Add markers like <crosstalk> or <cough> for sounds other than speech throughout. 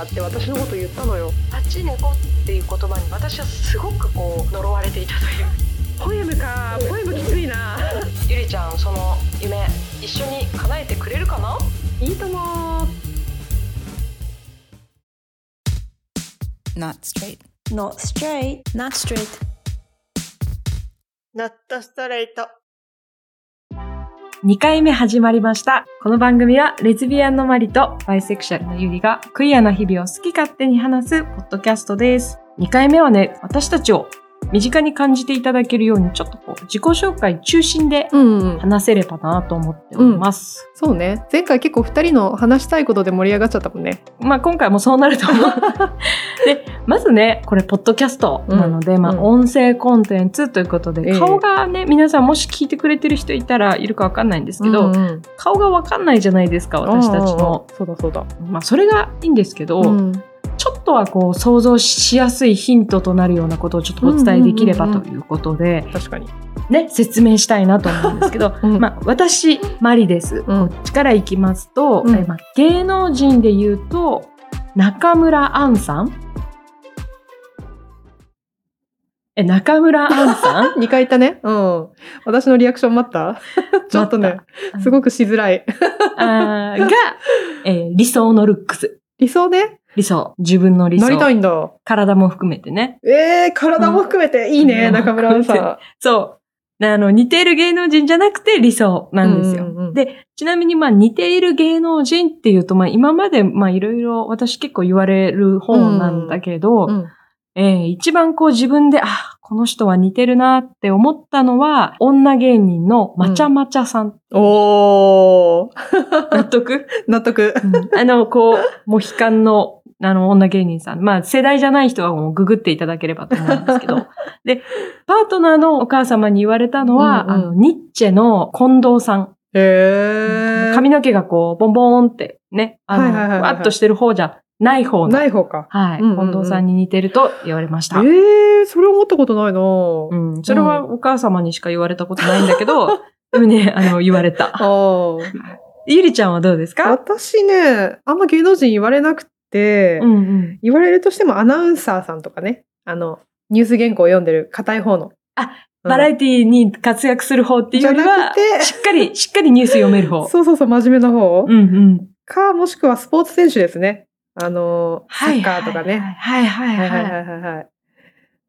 だって私のこと言ったのよパチネコっていう言葉に私はすごくこう呪われていたという。ポエムか。ポエムきついな。ゆりちゃんその夢一緒に叶えてくれるかな？いいとも Not straight. Not straight. Not straight. ナットストレート2回目始まりました。この番組はレズビアンのマリとバイセクシャルのユリがクイアな日々を好き勝手に話すポッドキャストです。2回目はね、私たちを身近に感じていただけるようにちょっとこう自己紹介中心でうんうん。話せればなと思っております。そうね。前回結構二人の話したいことで盛り上がっちゃったもんね。まあ今回もそうなると思う。<laughs> で、まずね、これポッドキャストなので、まあうん。うん音声コンテンツということで、ええ。顔がね、皆さんもし聞いてくれてる人いたらいるかわかんないんですけど、うんうん。顔がわかんないじゃないですか、私たちの。ああそうだそうだ。まあそれがいいんですけど、とはこう想像しやすいヒントとなるようなことをちょっとお伝えできればということで、確かに。ね、説明したいなと思うんですけど、うん。<laughs> まあ私、マリです。うん。こっちからいきますと、うん。えまあ、芸能人で言うと、中村アンさん？え、中村アンさん？<laughs> 2回言ったね。うん。私のリアクション待った？<laughs> ちょっとねすごくしづらい。あーが、えー理想のルックス。理想ね理想。自分の理なりた想。いんだ体も含めてね。えー、体も含めて？いいね、うん中村さそう。あの、似ている芸能人じゃなくて理想なんですよ。うんうんうんで、ちなみにまあ似ている芸能人っていうと、まあ今までまあいろいろ私結構言われる方なんだけど、ん。うんえー一番こう自分で、あ、この人は似てるなって思ったのは、女芸人のまちゃまちゃさん。おー、納得、<laughs> 納得。うんあの、こう、モヒカンの、あの、女芸人さん。まあ、世代じゃない人はもうググっていただければと思うんですけど。<laughs> で、パートナーのお母様に言われたのは、うんうんあの、ニッチェの近藤さん。へー。髪の毛がこう、ボンボーンってね、あの、はいはいはいはいわっとしてる方じゃない方の。ない方か。はい、うんうんうん近藤さんに似てると言われました。えー、それ思ったことないなうぁ。ん、それはお母様にしか言われたことないんだけど、<laughs> でもね、あの、言われた。ゆりちゃんはどうですか？私ね、あんま芸能人言われなくて、うんうん。言われるとしてもアナウンサーさんとかね、あの、ニュース原稿を読んでる硬い方の。あうん、バラエティに活躍する方っていうよりはじゃなく、てしっかり、しっかりニュース読める方。そうそうそう、真面目な方、うんうん。か、もしくはスポーツ選手ですね。あの、サッカーとかね。はいはいはいはい。はいはい。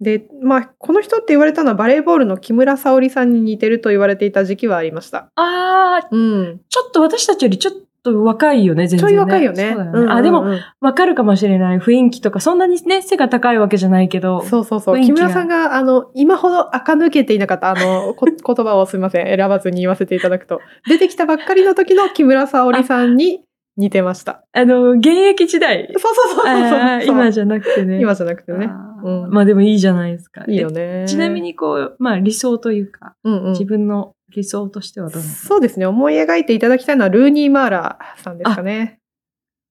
で、まあ、この人って言われたのはバレーボールの木村沙織さんに似てると言われていた時期はありました。あー、うん。ちょっと私たちよりちょっと若いよね、全然、ね。ちょい若いよね。そうんあ、でも、、わかるかもしれない。雰囲気とか、そんなにね、背が高いわけじゃないけど。そうそうそう。木村さんが、あの、今ほど垢抜けていなかった、あの、こ言葉をすみません、選ばずに言わせていただくと。<laughs> 出てきたばっかりの時の木村沙織さんに似てました。あの、現役時代。そうそうそうそう今じゃなくてね。今じゃなくてね。うんまあでもいいじゃないですか。いいよね。えちなみ、にこう、まあ理想というか、うんうん自分の理想としてはどそうですね。思い描いていただきたいのはルーニー・マーラーさんですかね。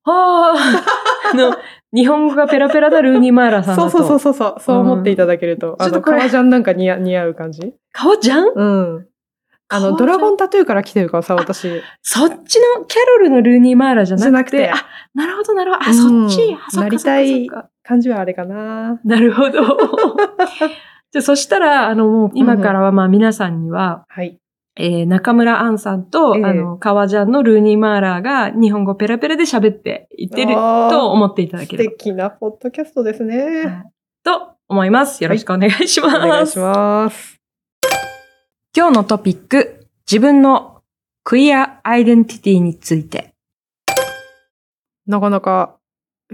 はあ、<laughs> あの、日本語がペラペラだルーニー・マーラーさんだと。そうそうそうそうそう。そう思っていただけると。あの、ちょっとこれ革ジャンなんか似合似合う感じ顔じゃんうん。あの、革ジャン？ドラゴンタトゥーから来てるからさ、私。そっちのキャロルのルーニー・マーラーじゃなくて？じゃなくあ、なるほどなるほど。あ、うんそっち？なりたい感じはあれかな。なるほど。<laughs> じゃあそしたら、あの、もう今からはまあ皆さんには、はい。えー中村アンさんと、ええあの、革ジャンのルーニー・マーラーが日本語ペラペラで喋っていってると思っていただけ素れば。敵なポッドキャストですね。はいと思います。よろしくお願いしおます。願いします。今日のトピック、自分のクイアアイデンティティについて。なかなか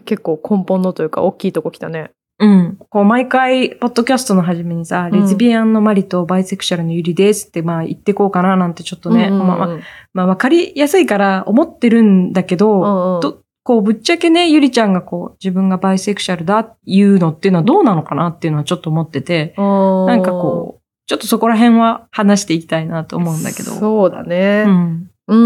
結構根本のというか大きいとこ来たね。うん。こう、毎回、ポッドキャストの初めにさ、うんレズビアンのマリとバイセクシャルのユリですって、まあ言ってこうかななんてちょっとね、うんうんうんまあまあ、まあわかりやすいから思ってるんだけど、うんうんどこう、ぶっちゃけね、ゆりちゃんがこう、自分がバイセクシャルだっていうのっていうのはどうなのかなっていうのはちょっと思ってて、ななんかこう、ちょっとそこら辺は話していきたいなと思うんだけど。そうだね。うん。う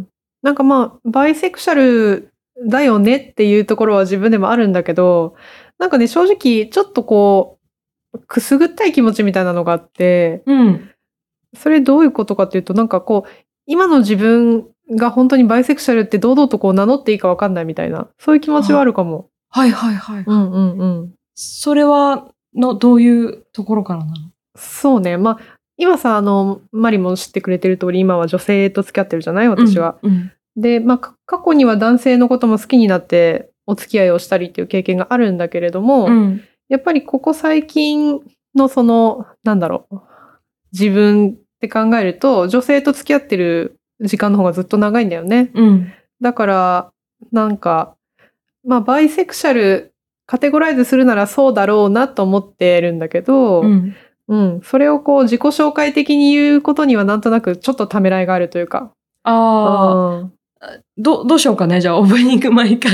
ん。なんかまあ、バイセクシャルだよねっていうところは自分でもあるんだけど、なんかね、正直、ちょっとこう、くすぐったい気持ちみたいなのがあって、うん。それどういうことかっていうと、なんかこう、今の自分が本当にバイセクシャルって堂々とこう名乗っていいかわかんないみたいな、そういう気持ちはあるかも。はいはいはい。うんうんうん。それは、の、どういうところからなの？そうね。まあ、今さ、あの、マリも知ってくれてる通り、今は女性と付き合ってるじゃない私は。。うん。で、まあ、か過去には男性のことも好きになってお付き合いをしたりっていう経験があるんだけれども、うん。やっぱりここ最近のその、なんだろう、自分って考えると、女性と付き合ってる時間の方がずっと長いんだよね。うん。だから、なんか、まあ、バイセクシャル、カテゴライズするならそうだろうなと思ってるんだけど、うん。うん、それをこう自己紹介的に言うことにはなんとなくちょっとためらいがあるというか。ああ、うんど、どうしようかね。じゃあ、オープニング毎回。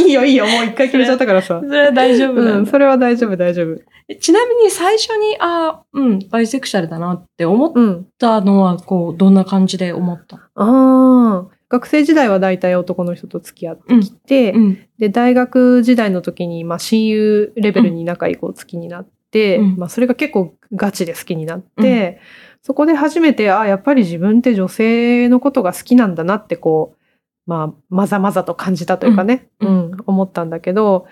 いいよいいよ、もう一回決めちゃったからさそ。れは大丈夫だ、うん、それは大丈夫大丈夫。ちなみに最初に、ああ、うん、バイセクシャルだなって思っうん。たのは、こう、どんな感じで思った？ああ、学生時代は大体男の人と付き合ってきて、うん。で、大学時代の時に、まあ、親友レベルに仲いい子を好きになって、うんまあ、それが結構ガチで好きになって、そこで初めて、あやっぱり自分って女性のことが好きなんだなって、こう、まあ、まざまざと感じたというかね、ううんん、思ったんだけど、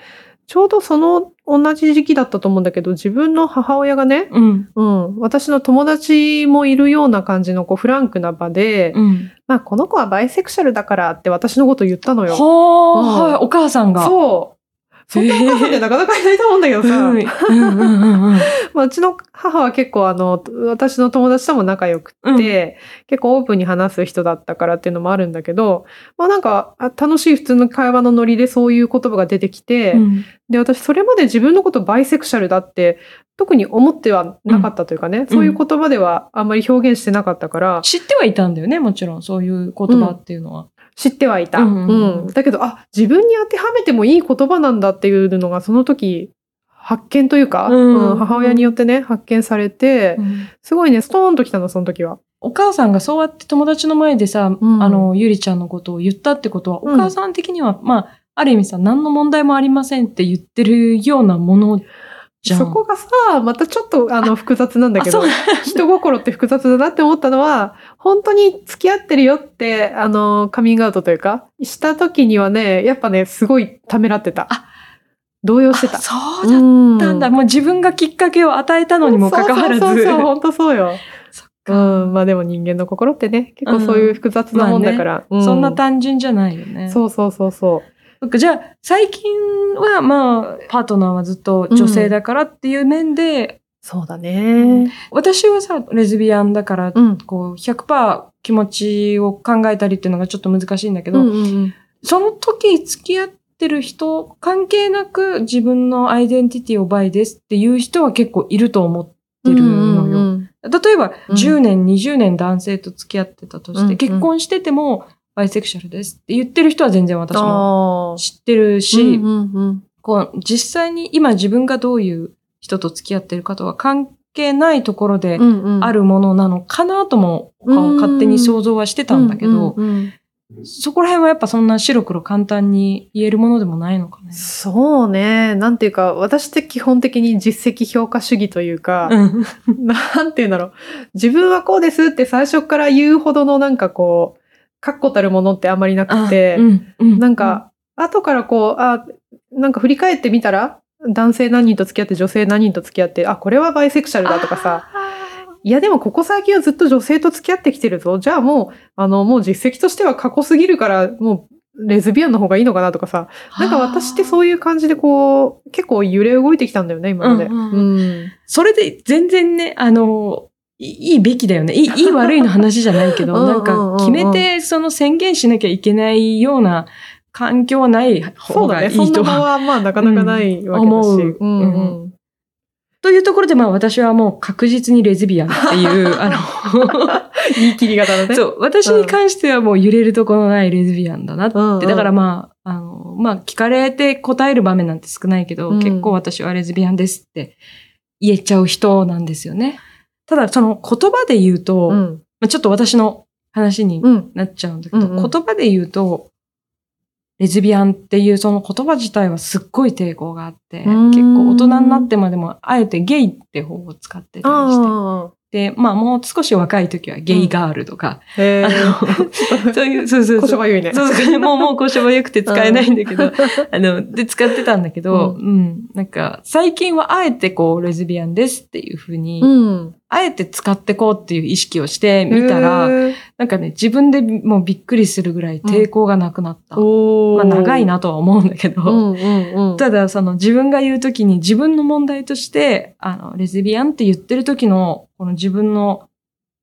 ちょうどその同じ時期だったと思うんだけど、自分の母親がね、うん。うん、私の友達もいるような感じのこうフランクな場で、うん。まあ、この子はバイセクシャルだからって私のこと言ったのよ。はあ、うんはい、お母さんが。そう。そんなお母さんってなかなかいないと思うんだけどさ、うちの母は結構あの、私の友達とも仲良くって、結構オープンに話す人だったからっていうのもあるんだけど、まあなんかあ楽しい普通の会話のノリでそういう言葉が出てきて、うん。で、私それまで自分のことバイセクシャルだって特に思ってはなかったというかね、そういう言葉ではあんまり表現してなかったから、知ってはいたんだよね、もちろん、そういう言葉っていうのは。知ってはいた。ううんんうんうんだけど、あ、自分に当てはめてもいい言葉なんだっていうのがその時発見というか、うんうん母親によってね、発見されて、すごいね、ストーンときたの、その時は。お母さんがそうやって友達の前でさ、うんあの、ゆりちゃんのことを言ったってことは、うんお母さん的には、まあ、ある意味さ、何の問題もありませんって言ってるようなもの。そこがさ、またちょっとあの複雑なんだけど人心って複雑だなって思ったのは、本当に付き合ってるよって、あの、カミングアウトというか、した時にはね、やっぱね、すごいためらってた。あ動揺してた。あそうだったんだ。もう自分がきっかけを与えたのにもかかわらず。そうそうそう、本当そうよ。そっうかん、まあでも人間の心ってね、結構そういう複雑なもんだから。うそんな単純じゃないよね。そうそうそうそう。そっかじゃあ、最近は、まあ、パートナーはずっと女性だからっていう面で、そうだね。私はさ、レズビアンだから、うん。こう、100%気持ちを考えたりっていうのがちょっと難しいんだけど、うんうんうんその時付き合ってる人、関係なく自分のアイデンティティをバイですっていう人は結構いると思ってるのよ。うんうんうん例えば、うん10年、20年男性と付き合ってたとして、うんうん結婚してても、バイセクシャルです。って言ってる人は全然私も知ってるし、うんうんうん。こう実際に今自分がどういう人と付き合ってるかとは関係ないところであるものなのかなともうん勝手に想像はしてたんだけど、うんうんうん。そこら辺はやっぱそんな白黒簡単に言えるものでもないのかね。そうね。なんていうか、私って基本的に実績評価主義というか、うん。<laughs> なんていうんだろう。自分はこうですって最初から言うほどのなんかこう、確固たるものってあんまりなくて、うんうん。なんか、後からこう、あ、なんか振り返ってみたら、男性何人と付き合って女性何人と付き合って、あ、これはバイセクシャルだとかさ、あいやでもここ最近はずっと女性と付き合ってきてるぞ。じゃあもう、あの、もう実績としては過去すぎるから、もうレズビアンの方がいいのかなとかさ、ーなんか私ってそういう感じでこう、結構揺れ動いてきたんだよね、今まで。うんうんうん。それで全然ね、あの、いいいべきだよね。いいいい悪いの話じゃないけど、<laughs> うんうんうんなんか決めてその宣言しなきゃいけないような環境はないそうだね。方がいいとそんな場はまあ <laughs> なかなかないわけだし。思ううんうんというところで、まあ私はもう確実にレズビアンっていう、<laughs> あ言い切り型だの、ね。そう、私に関してはもう揺れるところのないレズビアンだなって。うんうんだからまあ、あの、まあ聞かれて答える場面なんて少ないけど、うん結構私はレズビアンですって言えちゃう人なんですよね。ただその言葉で言うと、まうん。あちょっと私の話にうん。なっちゃうんだけど、うんうん言葉で言うと、レズビアンっていうその言葉自体はすっごい抵抗があって、うん結構大人になってまでもあえてゲイって方を使ってたりして、あで、まあもう少し若い時はゲイガールとか、へあーの、<laughs> そういう、そうそうそう。ょばゆいね。そうそう、もう、もう、こしょばよくて使えないんだけど、あの、で、使ってたんだけど、ううん、なんか、最近はあえてこう、レズビアンですっていうふうに、うん。あえて使ってこうっていう意識をしてみたら、なんかね、自分でもうびっくりするぐらい抵抗がなくなった。おーまあ、長い。なとは思うんだけど、うんうんうん。ただ、その自分が言うときに自分の問題として、あの、レズビアンって言ってる時の、この自分の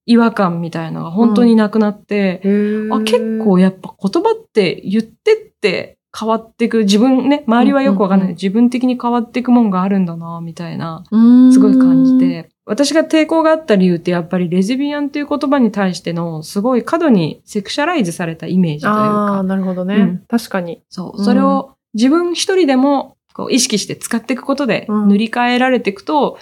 違和感みたいなのが本当になくなって、へーあ結構やっぱ言葉って言ってって変わっていく、自分ね、周りはよくわかんない、うんうんうん自分的に変わっていくもんがあるんだな、みたいな、うんすごい感じ。て。私が抵抗があった理由ってやっぱりレズビアンっていう言葉に対してのすごい過度にセクシャライズされたイメージというああ、か、なるほどね。うん確かに。そう、うんそれを自分一人でもこう意識して使っていくことでうん塗り替えられていくと、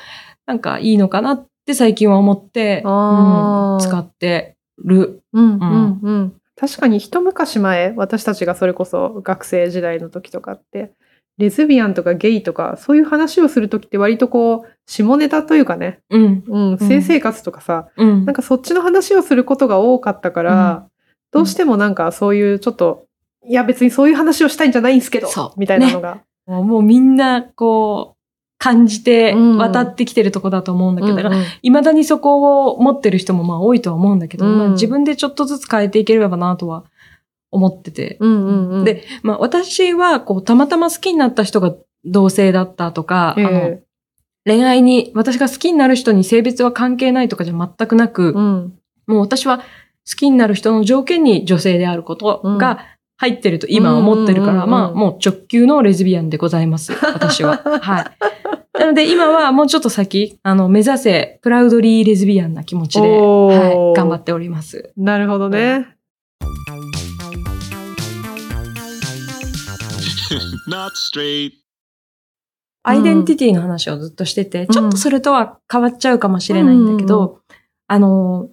なんかいいのかなって最近は思って、うん使ってる。うんうんうん。確かに一昔前、私たちがそれこそ学生時代の時とかって、レズビアンとかゲイとか、そういう話をする時って割とこう、下ネタというかね、うん。うん、性生活とかさ、うん。なんかそっちの話をすることが多かったから、どうしてもなんかそういうちょっと、いや別にそういう話をしたいんじゃないんですけどそ、う。みたいなのが。もうもうみんな、こう、感じてうん。渡ってきてるとこだと思うんだけど、だから未だにそこを持ってる人もまあ多いとは思うんだけど、うん。まあ自分でちょっとずつ変えていければなとは思ってて。うんうんうん。で、まあ私はこうたまたま好きになった人が同性だったとか、ええあの恋愛に私が好きになる人に性別は関係ないとかじゃ全くなく、うん。もう私は好きになる人の条件に女性であることが入ってると今は思ってるから、うんうんうんうんまあもう直球のレズビアンでございます。<laughs> 私は。はい。なので今はもうちょっと先、あの、目指せプラウドリーレズビアンな気持ちで、はい、頑張っております。なるほどね。<laughs> Not straight. アイデンティティの話をずっとしてて、ちょっとそれとは変わっちゃうかもしれないんだけど、うんあの、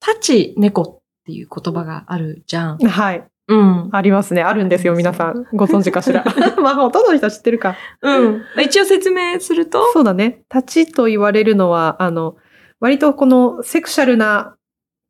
タチ猫っていう言葉があるじゃん。はい。うん。ありますね。あるんですよ、皆さん。ご存知かしら？<laughs> まあ、ほとんどの人は知ってるか。うん。一応説明すると、そうだね。立ちと言われるのは、あの、割とこのセクシャルな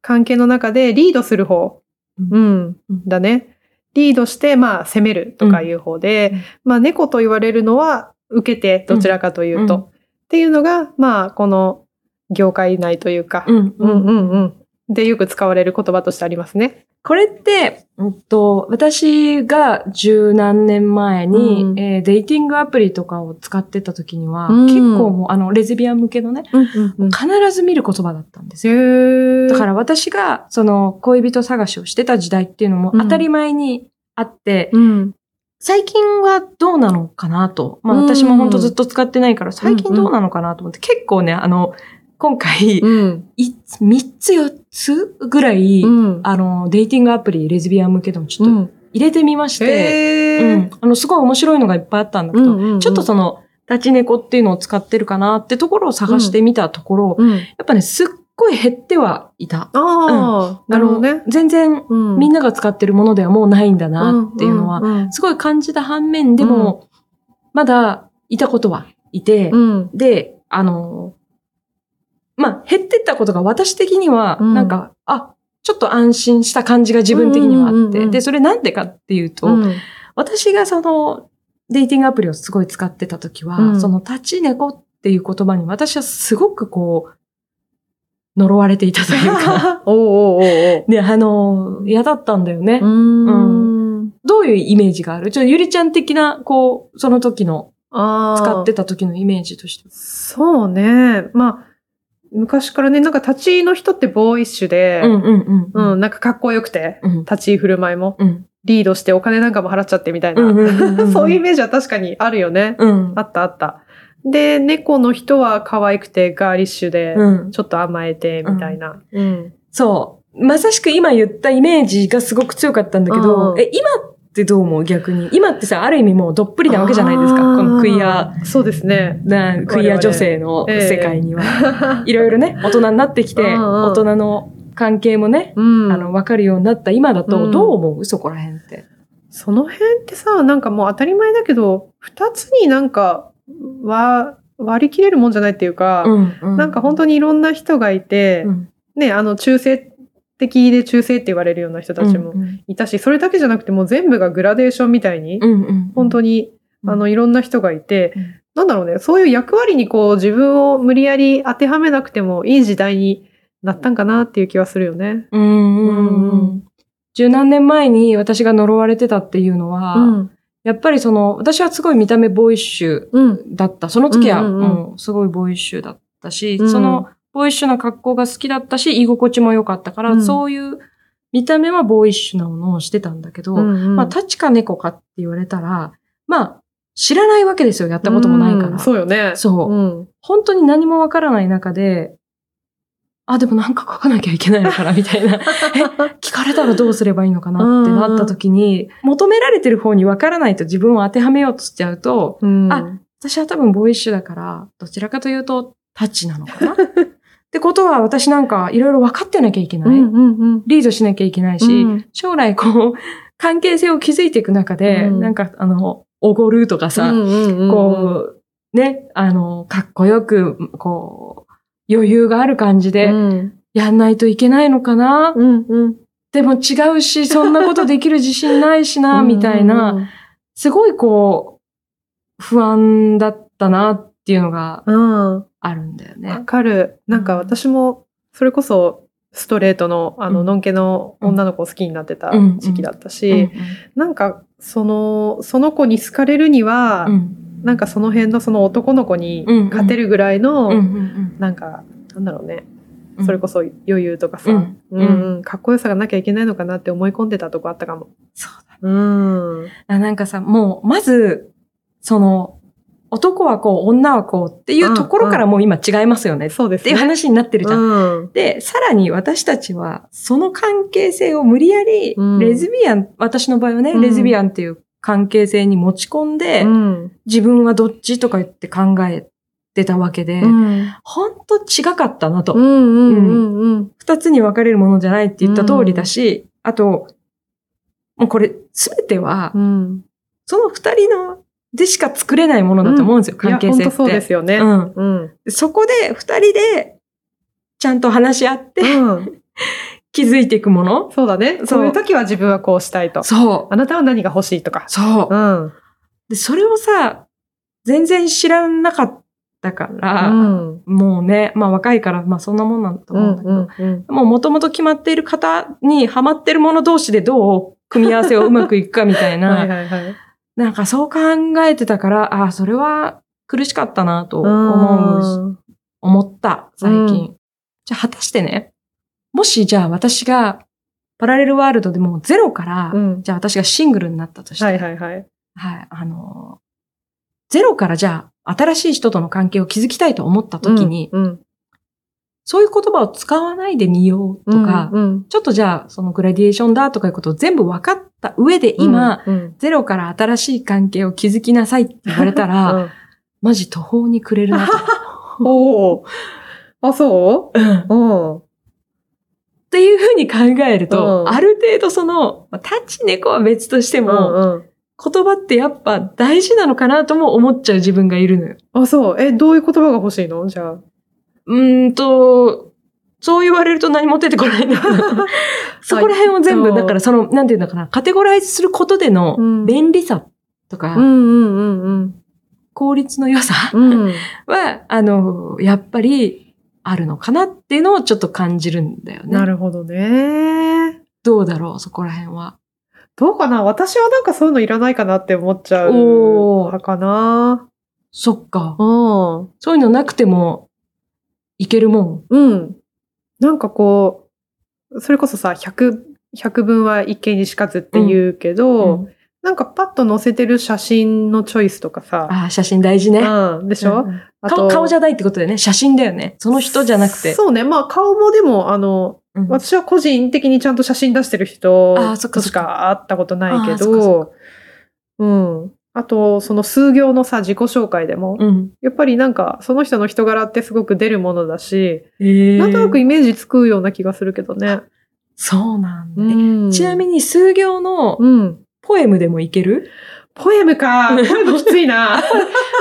関係の中でリードする方。ううん。だね。リードして、まあ、攻めるとかいう方で、うん。まあ、猫と言われるのは、受けて、どちらかというと。うん。っていうのが、まあ、この業界内というか、うん。うんうんうん。で、よく使われる言葉としてありますね。これって、うんと、私が十何年前に、うんえーデイティングアプリとかを使ってた時には、うん結構もう、あの、レズビアン向けのね、うんうんうん。必ず見る言葉だったんですよ。だから私が、その、恋人探しをしてた時代っていうのもうん当たり前にあって、うん。最近はどうなのかなと。まあうん私も本当ずっと使ってないから、最近どうなのかなと思って、結構ね、あの、今回、うん。い3つ4つぐらい、うん。あの、デイティングアプリ、レズビアン向けでもちょっとうん入れてみまして、へーうん。あの、すごい面白いのがいっぱいあったんだけど、うんうんうんちょっとその、立ち猫っていうのを使ってるかなってところを探してみたところ、うん。やっぱね、すっごい減ってはいた。ああ、なるほどね。全然、うんみんなが使ってるものではもうないんだなっていうのは、うんすごい感じた反面でも、まだいたことはいて、うん。で、あの、まあ、減ってったことが私的には、うんなんか、あ、ちょっと安心した感じが自分的にはあって、うんうんうんうんで、それなんでかっていうと、うん私がその、デイティングアプリをすごい使ってた時は、うんその立ち猫っていう言葉に私はすごくこう、呪われていたというか、<laughs> おうおうおう。ね、あの、嫌だったんだよね。うーん。どういうイメージがある？ちょっとゆりちゃん的な、こう、その時の、ああ。使ってた時のイメージとして。そうね。まあ、昔からね、なんか立ちの人ってボーイッシュで、うんうんうん。うん、なんかかっこよくて、うん。立ち居振る舞いも、うん。リードしてお金なんかも払っちゃってみたいな。うんうんうんうん <laughs> そういうイメージは確かにあるよね。うんあ。ったあった。で、猫の人は可愛くてガーリッシュで、うん。ちょっと甘えてみたいな。うん。そう。まさしく今言ったイメージがすごく強かったんだけど、うんえ、今ってどう思う？逆に。今ってさ、ある意味もうどっぷりなわけじゃないですか。このクイア、。そうですね。なクイア女性の世界には。<laughs> いろいろね、大人になってきて、うんうん大人の関係もね、うん。あの、わかるようになった今だと、うんどう思う？そこら辺って。その辺ってさ、なんかもう当たり前だけど、二つになんか、わ、割り切れるもんじゃないっていうか、うんなんか本当にいろんな人がいて、うんね、あの、中性的で中性って言われるような人たちもうんいたし、それだけじゃなくてもう全部がグラデーションみたいに、うんうん本当に、うんあの、いろんな人がいて、うんなんだろうね、そういう役割にこう自分を無理やり当てはめなくてもいい時代になったんかなっていう気はするよね。うんうんうん十何年前に私が呪われてたっていうのは、うん。やっぱりその、私はすごい見た目ボーイッシュうん。だった。その時はうんすごいボーイッシュだったし、うんそのボーイッシュな格好が好きだったし、居心地も良かったから、うんそういう見た目はボーイッシュなものをしてたんだけど、うんまあ、立ちか猫かって言われたら、まあ、知らないわけですよ。やったこともないから。うんそうよね。そううん。本当に何もわからない中で、あ、でもなんか書かなきゃいけないのかな、<laughs> みたいな。え、聞かれたらどうすればいいのかなってなった時に、求められてる方にわからないと自分を当てはめようとしちゃうと、うんあ私は多分ボーイッシュだから、どちらかというと、タッチなのかな？ってことは私なんかいろいろ分かってなきゃいけない。うんうんうん。リードしなきゃいけないし、うん将来こう、関係性を築いていく中で、うんなんかあの、おごるとかさ、うんうんうんこう、ね、あの、かっこよく、こう、余裕がある感じでうんやんないといけないのかな、うんうん。でも違うし、そんなことできる自信ないしな、<laughs> みたいな、すごいこう、不安だったなっていうのがうん。うん。あるんだよわね。かる。なんか私も、それこそ、ストレートの、あの、うん。のんけの女の子を好きになってたうん時期だったうんし、なんか、その、その子に好かれるには、うん。なんかその辺のその男の子に勝てるぐらいの、なんか、なんだろうね、うん。それこそ余裕とかさ、ううんん。うん。かっこよさがなきゃいけないのかなって思い込んでたとこあったかも。そうだうん。あなんかさ、もう、まず、その、男はこう、女はこうっていうところからもう今違いますよね。そうですね。っていう話になってるじゃん。うん。で、さらに私たちは、その関係性を無理やり、うんレズビアン、私の場合はね、うんレズビアンっていう関係性に持ち込んで、うん。自分はどっちとか言って考えてたわけで、うん。ほんと違かったなと。うんうんうんうん。二つに分かれるものじゃないって言った通りだし、あと、もうこれ、すべては、うん。その二人の、でしか作れないものだと思うんですよ、関係性って。そうですよね。うん。うん。そこで二人で、ちゃんと話し合って、うん。<laughs> 気づいていくもの。そうだね。そういう時は自分はこうしたいと。そう。あなたは何が欲しいとか。そうう。ん。で、それをさ、全然知らなかったから、うん。もうね、まあ若いから、まあそんなもんなんだとう思うんだけど、んうん。もう元々決まっている方にハマってるもの同士でどう組み合わせをうまくいくかみたいな、<laughs> はいはいはい。なんかそう考えてたから、ああ、それは苦しかったなと思う、思った、最近。うじゃあ果たしてね、もしじゃあ私がパラレルワールドでもうゼロから、うん。じゃあ私がシングルになったとして、はいはいはい。はい、あのーゼロからじゃあ新しい人との関係を築きたいと思った時に、うん、そういう言葉を使わないでみようとか、うん、ちょっとじゃあそのグラディエーションだとかいうことを全部分かった上で今、うん、ゼロから新しい関係を築きなさいって言われたら、<laughs> うんマジ途方に暮れるなと。<laughs> おお。あ、そう？んっううん。ていうふうに考えると、うんある程度その、まあタッチ猫は別としても、うんうん。言葉ってやっぱ大事なのかなとも思っちゃう自分がいるのよ。あ、そう。え、どういう言葉が欲しいの？じゃあ。うーんと、そう言われると何も出てこないんだけどそこら辺を全部、はいだからその、なんていうのかな、カテゴライズすることでのうん便利さとか。効率の良さうん。は、あの、やっぱりあるのかなっていうのをちょっと感じるんだよね。なるほどね。どうだろう、そこら辺は。どうかな？私はなんかそういうのいらないかなって思っちゃう派かな。そっか。うん。そういうのなくても、いけるもん。うん。なんかこう、それこそさ、100、100分は一見にしかずって言うけど、うんなんかパッと載せてる写真のチョイスとかさ、ああ、写真大事ね。うん、でしょ、うんあ顔顔じゃないってことだよね。写真だよね。その人じゃなくて。そうね。まあ顔もでも、あの、うん私は個人的にちゃんと写真出してる人としか会ったことないけど、うん。あと、その数行のさ、自己紹介でも、うん。やっぱりなんか、その人の人柄ってすごく出るものだし、えーなんとなくイメージつくような気がするけどね。そうなんだ。えうんちなみに数行のうん。ポエムでもいける？ポエムか。ポエムきついな。<laughs>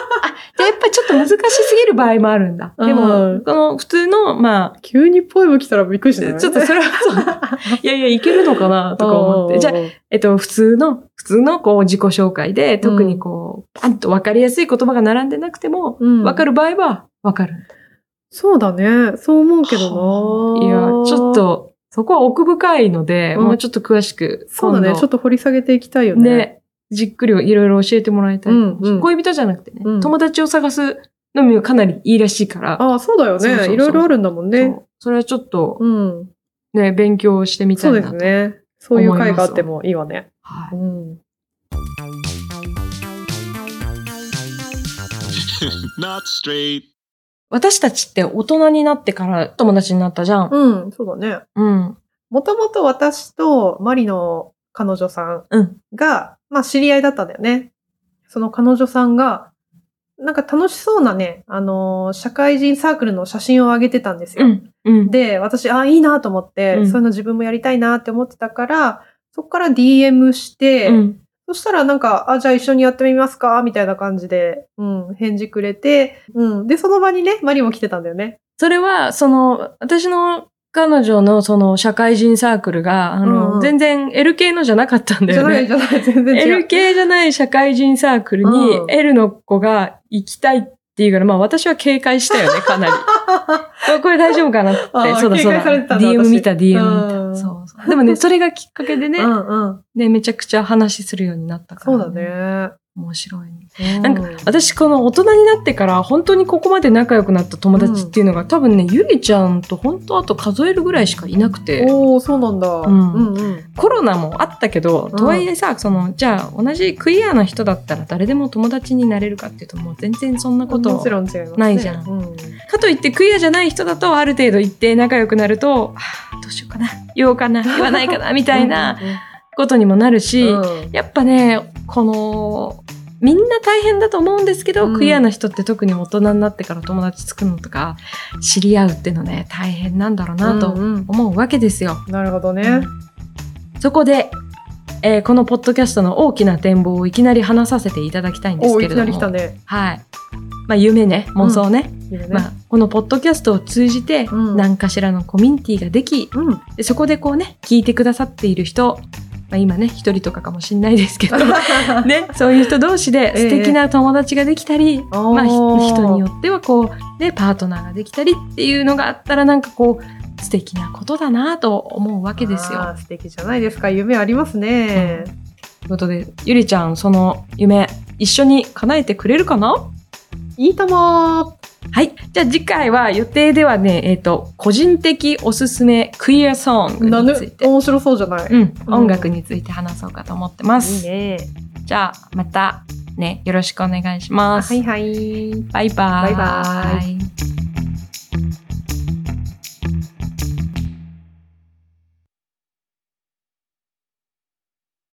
でやっぱりちょっと難しすぎる場合もあるんだ。でうもん、この普通の、ま急にポエム来たらびっくりしないあ、ちょっとそれはそう、<laughs> いやいや、いけるのかなとか思って。じゃあ、あ、えっと、普通の、普通のこう自己紹介で、特にこう、パンと分かりやすい言葉が並んでなくても、うん分かる場合は分かる。そうだね。そう思うけどな。いや、ちょっ。と、そこは奥深いので、うんもうちょっと詳しく、そうだね。ちょっと掘り下げていきたいよね。ね、じっくりいろいろ教えてもらいたい。うんうん恋人じゃなくてね、うん友達を探すのみはかなりいいらしいから、ああ、そうだよね。いろいろあるんだもんそね。うそれはちょっとうん。ね、勉強してみたそですいうなと。ね。そういう会があってもいいわね。はい. <laughs> 私たちって大人になってから友達になったじゃん。うん、そうだね。うん。もともと私とマリの彼女さん。が、まあ知り合いだったんだよね。その彼女さんが、なんか楽しそうなね、あのー社会人サークルの写真を上げてたんですよ。うん。うん。で、私、あ、いいなと思って、うんそういうの自分もやりたいなって思ってたから、そこから DM して、うん。そしたらなんか、あ、じゃあ一緒にやってみますかみたいな感じで、うん、返事くれて、うん。で、その場にね、マリも来てたんだよね。それは、その、私の彼女のその社会人サークルが、あの、うんうん全然 L 系のじゃなかったんだよね。じゃない、じゃない、全然違 L う。系じゃない社会人サークルにうん L の子が行きたいっていうから、まあ私は警戒したよね、<laughs> かなり。これ大丈夫かなって。そうだそうだ。DM 私見た、DM 見た。うんそうそう。でもね、それがきっかけでね、うんうん。ね、めちゃくちゃ話するようになったから、そうだ。ね。面白いね。うなんか、私この大人になってから本当にここまで仲良くなった友達っていうのが、多分ね、ゆりちゃんと本当あと数えるぐらいしかいなくて、おー、そうなんだ。うんんうん。コロナもあったけど、うんとはいえさ、その、じゃあ同じクイアな人だったら誰でも友達になれるかっていうと、もう全然そんなこと。ないじゃんうん。かといってクイアじゃない人だとある程度一定仲良くなると、あーどうしようかな、言おうかな、言わないかな、みたいなことにもなるし、うん。やっぱね、この、みんな大変だと思うんですけど、うんクイアな人って特に大人になってから友達作るのとか、知り合うっていうのね、大変なんだろうなとうんうん思うわけですよ。なるほどね。そこで、えーこのポッドキャストの大きな展望をいきなり話させていただきたいんですおー、いきなけれども。り来たね。はい。まあ夢ね、妄想ね。いいよねまあこのポッドキャストを通じてうん何かしらのコミュニティができ、うん。でそこでこうね、聞いてくださっている人、まあ今ね、一人とかかもしんないですけど、<laughs> ね、そういう人同士で素敵な友達ができたり、まあひおー人によってはこう、ね、パートナーができたりっていうのがあったらなんかこう、素敵なことだなと思うわけですよ。あー素敵じゃないですか。夢ありますね。ということで、ゆりちゃん、その夢、一緒に叶えてくれるかな？いいともはい。じゃあ次回は予定ではね、えっ、と、個人的おすすめクイアソングについて、面白そうじゃない？うん、うん音楽について話そうかと思ってまいいす。ね。じゃあまたね、よろしくお願いします。はいはい。バイバイ。バイバイ。